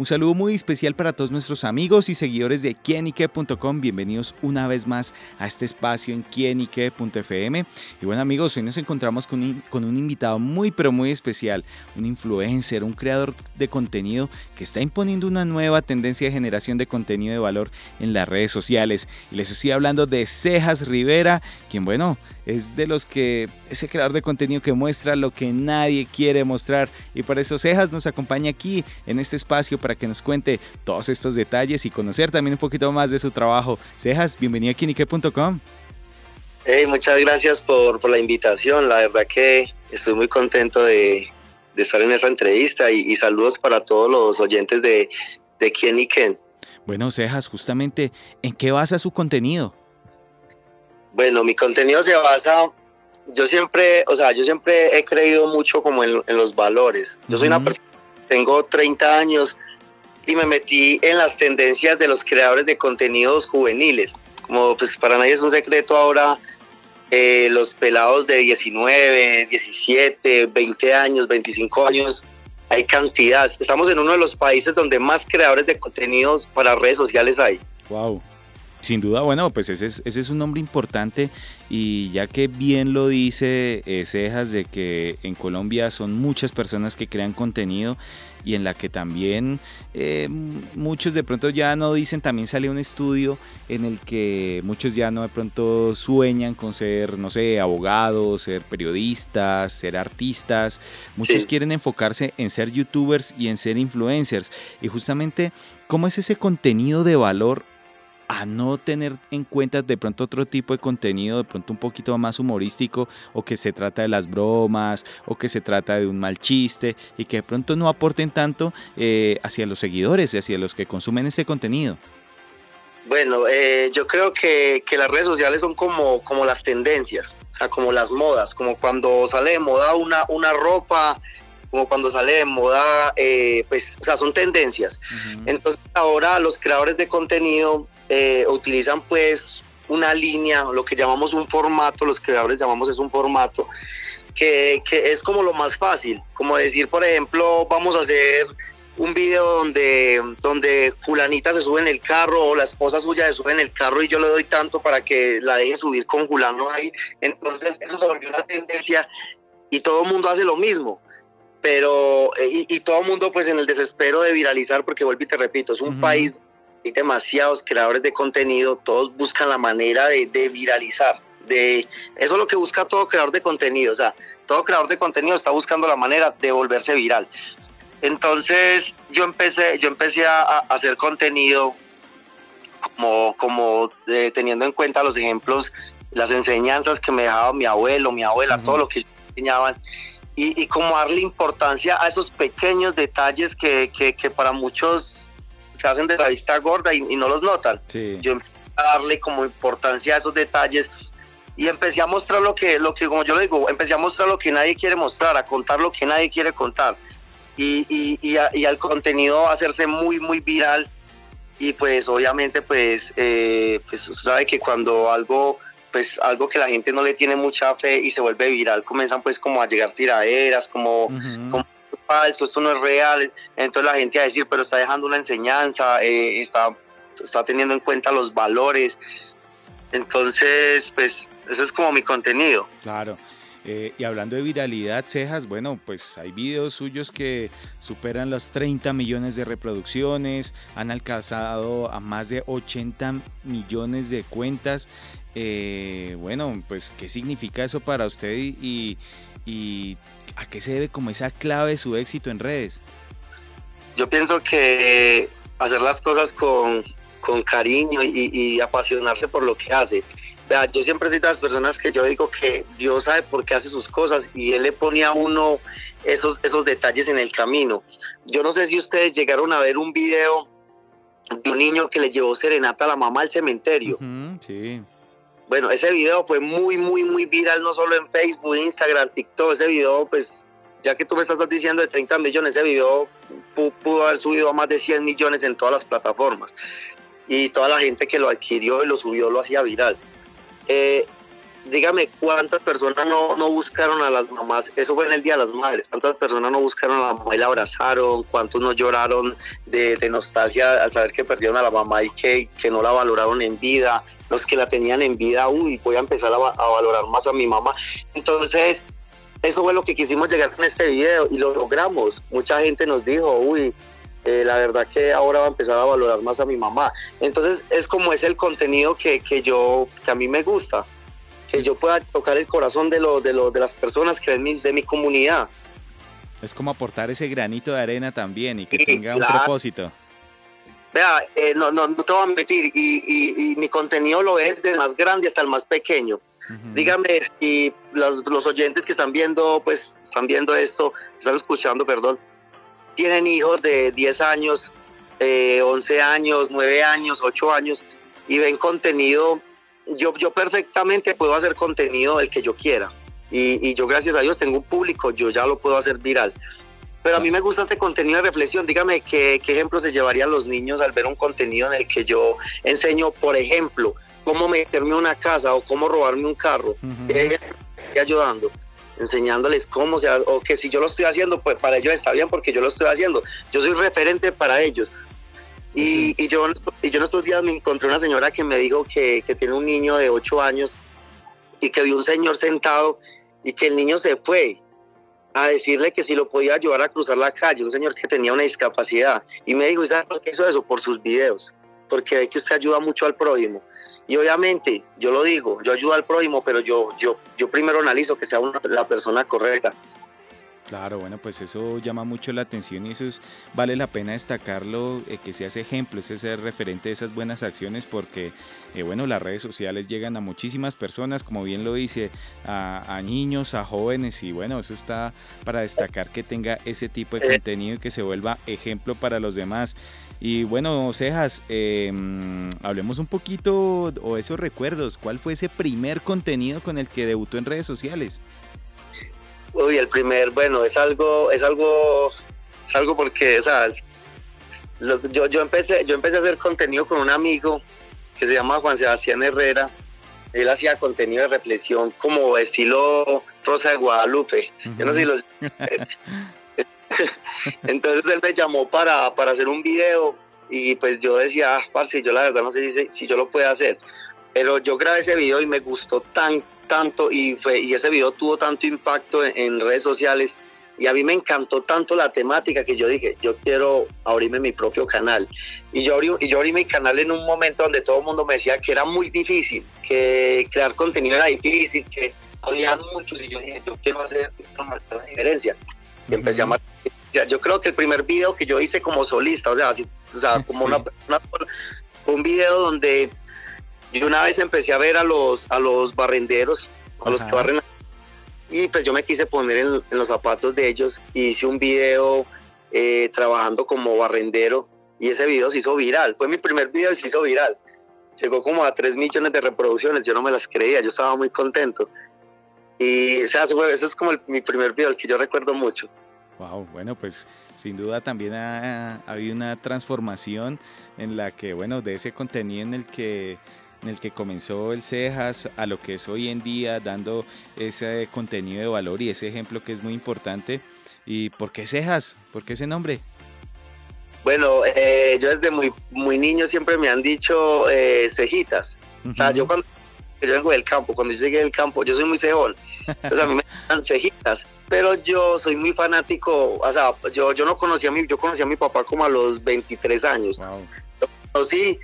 Un saludo muy especial para todos nuestros amigos y seguidores de quienique.com. Bienvenidos una vez más a este espacio en quienique.fm. Y bueno amigos, hoy nos encontramos con un, con un invitado muy pero muy especial, un influencer, un creador de contenido que está imponiendo una nueva tendencia de generación de contenido de valor en las redes sociales. Y les estoy hablando de Cejas Rivera, quien bueno, es de los que, ese creador de contenido que muestra lo que nadie quiere mostrar. Y por eso Cejas nos acompaña aquí en este espacio que nos cuente todos estos detalles y conocer también un poquito más de su trabajo. Cejas, bienvenido a Kinique.com. Hey, muchas gracias por, la invitación. La verdad que estoy muy contento de, estar en esta entrevista y, saludos para todos los oyentes de, de Quién Bueno, Cejas, justamente, ¿en qué basa su contenido? Bueno, mi contenido se basa, yo siempre, o sea, yo siempre he creído mucho como en, los valores. Yo soy una persona, tengo 30 años, y me metí en las tendencias de los creadores de contenidos juveniles. Como pues para nadie es un secreto ahora, eh, los pelados de 19, 17, 20 años, 25 años, hay cantidad. Estamos en uno de los países donde más creadores de contenidos para redes sociales hay. Wow. Sin duda, bueno, pues ese es, ese es un nombre importante y ya que bien lo dice eh, Cejas de que en Colombia son muchas personas que crean contenido y en la que también eh, muchos de pronto ya no dicen, también sale un estudio en el que muchos ya no de pronto sueñan con ser, no sé, abogados, ser periodistas, ser artistas, muchos quieren enfocarse en ser youtubers y en ser influencers. Y justamente cómo es ese contenido de valor a no tener en cuenta de pronto otro tipo de contenido, de pronto un poquito más humorístico, o que se trata de las bromas, o que se trata de un mal chiste, y que de pronto no aporten tanto eh, hacia los seguidores y hacia los que consumen ese contenido? Bueno, eh, yo creo que, que, las redes sociales son como, como las tendencias, o sea, como las modas, como cuando sale de moda una, una ropa, como cuando sale de moda, eh, pues, o sea, son tendencias. Entonces ahora los creadores de contenido eh, utilizan pues una línea, lo que llamamos un formato, los creadores llamamos es un formato, que, es como lo más fácil, como decir, por ejemplo, vamos a hacer un video donde, donde fulanita se sube en el carro o la esposa suya se sube en el carro y yo le doy tanto para que la deje subir con fulano ahí. Entonces eso se volvió una tendencia y todo el mundo hace lo mismo. Pero, eh, y, todo el mundo pues en el desespero de viralizar, porque vuelvo y te repito, es un país hay demasiados creadores de contenido, todos buscan la manera de, viralizar. De, eso es lo que busca todo creador de contenido, o sea, todo creador de contenido está buscando la manera de volverse viral. Entonces yo empecé, yo empecé a, hacer contenido como, como eh, teniendo en cuenta los ejemplos, las enseñanzas que me dejaba mi abuelo, mi abuela, todo lo que enseñaban. Y, y, como darle importancia a esos pequeños detalles que, que, que para muchos se hacen de la vista gorda y, no los notan. Yo empecé a darle como importancia a esos detalles y empecé a mostrar lo que, lo que, como yo le digo, empecé a mostrar lo que nadie quiere mostrar, a contar lo que nadie quiere contar. Y, y, y, al contenido hacerse muy, muy viral. Y pues obviamente pues, eh, pues sabe que cuando algo pues algo que la gente no le tiene mucha fe y se vuelve viral, comienzan pues como a llegar tiraderas, como, como falso, esto no es real. Entonces la gente va a decir, pero está dejando una enseñanza, eh, está, está teniendo en cuenta los valores. Entonces, pues, eso es como mi contenido. Claro. Eh, y hablando de viralidad, Cejas, bueno, pues hay videos suyos que superan los 30 millones de reproducciones, han alcanzado a más de 80 millones de cuentas. Eh, bueno, pues, ¿qué significa eso para usted y, y a qué se debe como esa clave de su éxito en redes? Yo pienso que hacer las cosas con, cariño y, apasionarse por lo que hace. yo siempre soy de las personas que yo digo que Dios sabe por qué hace sus cosas y Él le pone a uno esos, esos detalles en el camino. Yo no sé si ustedes llegaron a ver un video de un niño que le llevó serenata a la mamá al cementerio. sí. Bueno, ese video fue muy, muy, muy viral, no solo en Facebook, Instagram, TikTok. Ese video, pues, ya que tú me estás diciendo de 30 millones, ese video pudo haber subido a más de 100 millones en todas las plataformas. Y toda la gente que lo adquirió y lo subió lo hacía viral. Eh, dígame cuántas personas no, no buscaron a las mamás, eso fue en el Día de las Madres, cuántas personas no buscaron a la mamá y la abrazaron, cuántos no lloraron de, nostalgia al saber que perdieron a la mamá y que, que, no la valoraron en vida, los que la tenían en vida, uy, voy a empezar a, a valorar más a mi mamá. Entonces, eso fue lo que quisimos llegar con este video y lo logramos. Mucha gente nos dijo, uy, eh, la verdad que ahora va a empezar a valorar más a mi mamá. Entonces es como es el contenido que, que yo, que a mí me gusta, que yo pueda tocar el corazón de, lo, de, lo, de las personas que ven de mi comunidad. Es como aportar ese granito de arena también y que tenga un propósito. Vea, eh, no, no, no te voy a mentir, y, y, mi contenido lo es del más grande hasta el más pequeño. Dígame si los, los, oyentes que están viendo, pues, están viendo esto, están escuchando, perdón, tienen hijos de 10 años, eh, 11 años, 9 años, 8 años y ven contenido, yo, yo perfectamente puedo hacer contenido el que yo quiera. Y, y, yo gracias a Dios tengo un público, yo ya lo puedo hacer viral. Pero a mí me gusta este contenido de reflexión. Dígame qué, qué ejemplo se llevarían los niños al ver un contenido en el que yo enseño, por ejemplo, cómo meterme una casa o cómo robarme un carro. Uh ayudando enseñándoles cómo se hace, o que si yo lo estoy haciendo, pues para ellos está bien porque yo lo estoy haciendo. Yo soy referente para ellos. Y, y yo, y yo en estos días me encontré una señora que me dijo que, que tiene un niño de 8 años y que vio un señor sentado y que el niño se fue a decirle que si lo podía ayudar a cruzar la calle, un señor que tenía una discapacidad. Y me dijo, ¿sabes por qué hizo eso? Por sus videos, porque ve que usted ayuda mucho al prójimo. Y obviamente, yo lo digo, yo ayudo al prójimo, pero yo, yo, yo primero analizo que sea la persona correcta. Claro, bueno, pues eso llama mucho la atención y eso es, vale la pena destacarlo, eh, que seas ejemplo, ese ser referente de esas buenas acciones, porque, eh, bueno, las redes sociales llegan a muchísimas personas, como bien lo dice, a, a, niños, a jóvenes, y bueno, eso está para destacar que tenga ese tipo de contenido y que se vuelva ejemplo para los demás. Y bueno, Cejas, em, hablemos un poquito o esos recuerdos. ¿Cuál fue ese primer contenido con el que debutó en redes sociales? Uy, el primer, bueno, es algo, es algo, es algo porque, o sea, yo, yo empecé, yo empecé a hacer contenido con un amigo que se llama Juan Sebastián Herrera. Él hacía contenido de reflexión como estilo Rosa de Guadalupe. Yo no sé si los Entonces él me llamó para, para hacer un video y pues yo decía, ah, parce, yo la verdad no sé si, si yo lo puedo hacer. Pero yo grabé ese video y me gustó tan, tanto y, fue, y ese video tuvo tanto impacto en, redes sociales y a mí me encantó tanto la temática que yo dije, yo quiero abrirme mi propio canal. Y yo abrí, y yo abrí mi canal en un momento donde todo el mundo me decía que era muy difícil, que crear contenido era difícil, que había muchos y yo dije, yo quiero hacer una diferencia y empecé a Yo creo que el primer video que yo hice como solista, o sea, así, o sea como una, un video donde yo una vez empecé a ver a los, a los barrenderos, a los que barren, y pues yo me quise poner en, los zapatos de ellos y hice un video eh, trabajando como barrendero y ese video se hizo viral. Fue mi primer video y se hizo viral. Llegó como a 3 millones de reproducciones, yo no me las creía, yo estaba muy contento. Y o sea, eso, es como mi primer video, el que yo recuerdo mucho. Wow, bueno, pues sin duda también ha, habido una transformación en la que, bueno, de ese contenido en el que en el que comenzó el Cejas a lo que es hoy en día, dando ese contenido de valor y ese ejemplo que es muy importante. ¿Y por qué Cejas? ¿Por qué ese nombre? Bueno, eh, yo desde muy, muy niño siempre me han dicho eh, cejitas. O sea, yo cuando yo vengo del campo, cuando yo llegué del campo, yo soy muy cejón, entonces a mí me dan cejitas, pero yo soy muy fanático, o sea, yo, yo no conocía a mi, yo conocí a mi papá como a los 23 años, wow. lo conocí,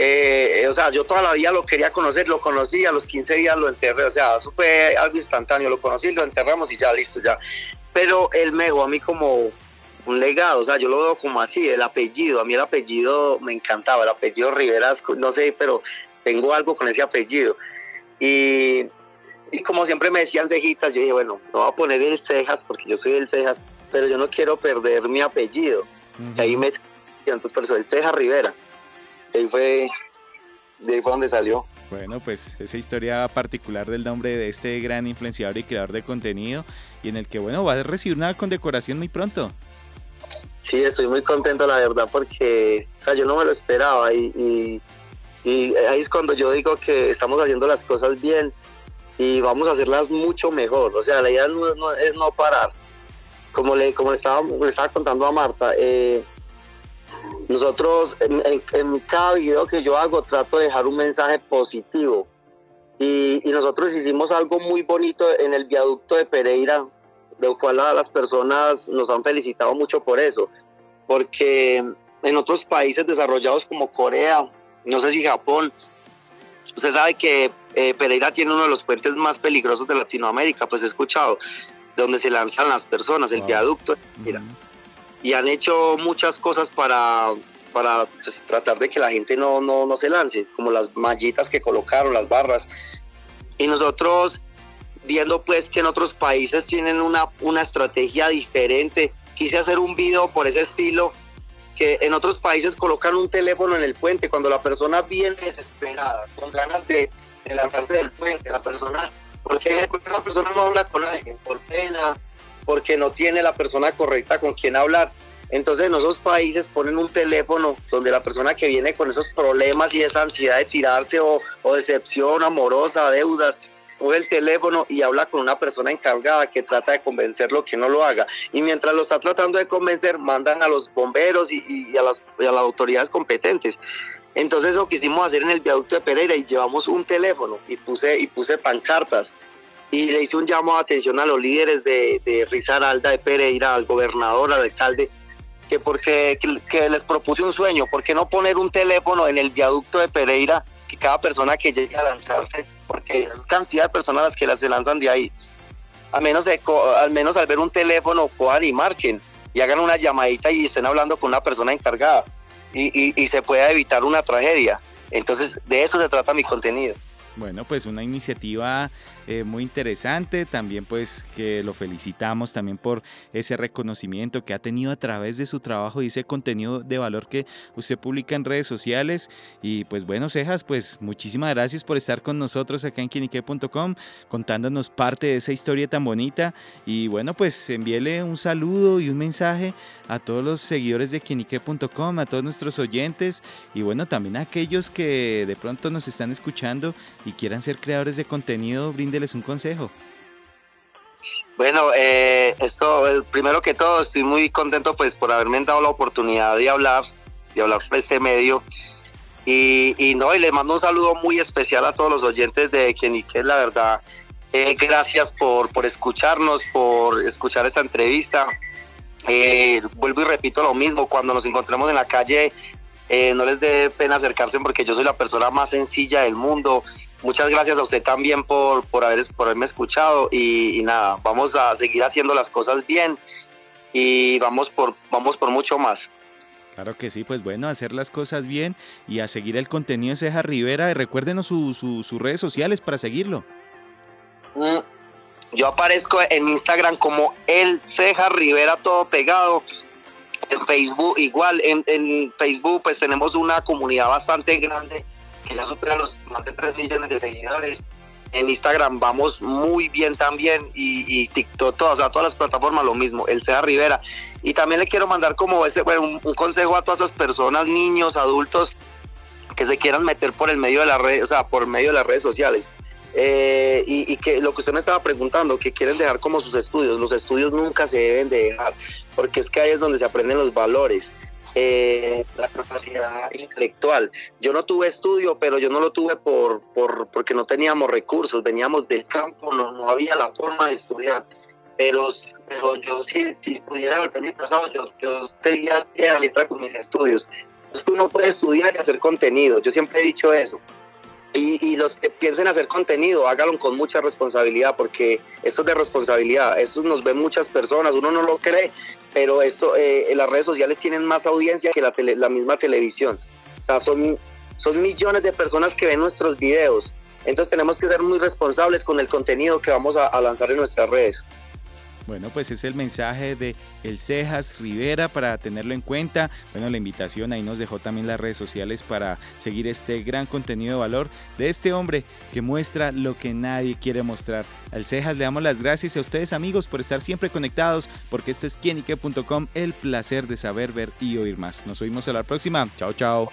eh, o sea, yo toda la vida lo quería conocer, lo conocí, a los 15 días lo enterré, o sea, eso fue algo instantáneo, lo conocí, lo enterramos y ya, listo, ya, pero él me dejó a mí como un legado, o sea, yo lo veo como así, el apellido, a mí el apellido me encantaba, el apellido Riveras, no sé, pero tengo algo con ese apellido. Y, y como siempre me decían cejitas, yo dije, bueno, no voy a poner el cejas porque yo soy el cejas, pero yo no quiero perder mi apellido. y ahí me entonces por eso el Cejas Rivera. Y ahí fue, de ahí fue donde salió. Bueno, pues esa historia particular del nombre de este gran influenciador y creador de contenido y en el que, bueno, va a recibir una condecoración muy pronto. Sí, estoy muy contento, la verdad, porque, o sea, yo no me lo esperaba y y ahí es cuando yo digo que estamos haciendo las cosas bien y vamos a hacerlas mucho mejor. O sea, la idea no, es no parar. Como le, como estaba, le estaba contando a Marta, eh, nosotros en, cada video que yo hago trato de dejar un mensaje positivo. Y, nosotros hicimos algo muy bonito en el viaducto de Pereira, lo cual las personas nos han felicitado mucho por eso. Porque en otros países desarrollados como Corea, no sé si Japón, usted sabe que eh, Pereira tiene uno de los puentes más peligrosos de Latinoamérica, pues he escuchado, donde se lanzan las personas, el viaducto. Mira y han hecho muchas cosas para, para pues, tratar de que la gente no, no, no se lance, como las mallitas que colocaron, las barras. Y nosotros, viendo pues que en otros países tienen una, una estrategia diferente, quise hacer un video por ese estilo, que en otros países colocan un teléfono en el puente cuando la persona viene desesperada, con ganas de, lanzarse del puente, la persona, porque esa persona no habla con alguien, por pena, porque no tiene la persona correcta con quien hablar. Entonces en esos países ponen un teléfono donde la persona que viene con esos problemas y esa ansiedad de tirarse o, decepción amorosa, deudas, coge el teléfono y habla con una persona encargada que trata de convencerlo que no lo haga. Y mientras lo está tratando de convencer, mandan a los bomberos y, a, las, autoridades competentes. Entonces eso quisimos hacer en el viaducto de Pereira y llevamos un teléfono y puse, y puse pancartas y le hice un llamado de atención a los líderes de, de Risaralda, de Pereira, al gobernador, al alcalde, que porque que, les propuse un sueño, ¿por qué no poner un teléfono en el viaducto de Pereira que cada persona que llegue a lanzarse, porque es cantidad de personas las que las se lanzan de ahí, al menos, de, al menos al ver un teléfono cojan y marquen y hagan una llamadita y estén hablando con una persona encargada y, y se pueda evitar una tragedia. Entonces de eso se trata mi contenido. Bueno, pues una iniciativa eh, muy interesante, también pues que lo felicitamos también por ese reconocimiento que ha tenido a través de su trabajo y ese contenido de valor que usted publica en redes sociales. Y pues bueno, Cejas, pues muchísimas gracias por estar con nosotros acá en quinique.com, contándonos parte de esa historia tan bonita. Y bueno, pues envíele un saludo y un mensaje a todos los seguidores de quinique.com, a todos nuestros oyentes y bueno, también a aquellos que de pronto nos están escuchando y quieran ser creadores de contenido, bríndeles un consejo. Bueno, eh, esto, primero que todo, estoy muy contento pues por haberme dado la oportunidad de hablar, de hablar por este medio. Y, y no, y le mando un saludo muy especial a todos los oyentes de Quenique, la verdad. Eh, gracias por, por escucharnos, por escuchar esta entrevista. Eh, vuelvo y repito lo mismo, cuando nos encontremos en la calle, eh, no les dé pena acercarse porque yo soy la persona más sencilla del mundo. Muchas gracias a usted también por, por, haber, por haberme escuchado y, nada, vamos a seguir haciendo las cosas bien y vamos por, vamos por mucho más. Claro que sí, pues bueno, hacer las cosas bien y a seguir el contenido de Ceja Rivera. Recuérdenos sus redes sociales para seguirlo. Mm, yo aparezco en Instagram como El Ceja Rivera, todo pegado. En Facebook igual, en, en Facebook pues tenemos una comunidad bastante grande que ya supera los más de 3 millones de seguidores. En Instagram vamos muy bien también y, TikTok, todas, todas las plataformas lo mismo, el Ceja Rivera. Y también le quiero mandar como ese, bueno, un, consejo a todas esas personas, niños, adultos, que se quieran meter por el medio de las redes, o sea, por medio de las redes sociales eh, y, que lo que usted me estaba preguntando, que quieren dejar como sus estudios, los estudios nunca se deben de dejar, porque es que ahí es donde se aprenden los valores. Eh, la capacidad intelectual. Yo no tuve estudio, pero yo no lo tuve por, por porque no teníamos recursos, veníamos del campo, no, no había la forma de estudiar. Pero, pero yo sí, si pudiera volver mi pasado, yo, yo tenía la letra con mis estudios. Es que uno puede estudiar y hacer contenido, yo siempre he dicho eso. Y, los que piensen hacer contenido, háganlo con mucha responsabilidad, porque esto es de responsabilidad, esto nos ven muchas personas, uno no lo cree, pero esto, eh, las redes sociales tienen más audiencia que la, la misma televisión. O sea, son, son millones de personas que ven nuestros videos. Entonces tenemos que ser muy responsables con el contenido que vamos a lanzar en nuestras redes. Bueno, pues es el mensaje de El Cejas Rivera para tenerlo en cuenta. Bueno, la invitación ahí nos dejó también las redes sociales para seguir este gran contenido de valor de este hombre que muestra lo que nadie quiere mostrar. Al Cejas le damos las gracias a ustedes amigos por estar siempre conectados porque esto es quienique.com, el placer de saber, ver y oír más. Nos oímos a la próxima. Chao, chao.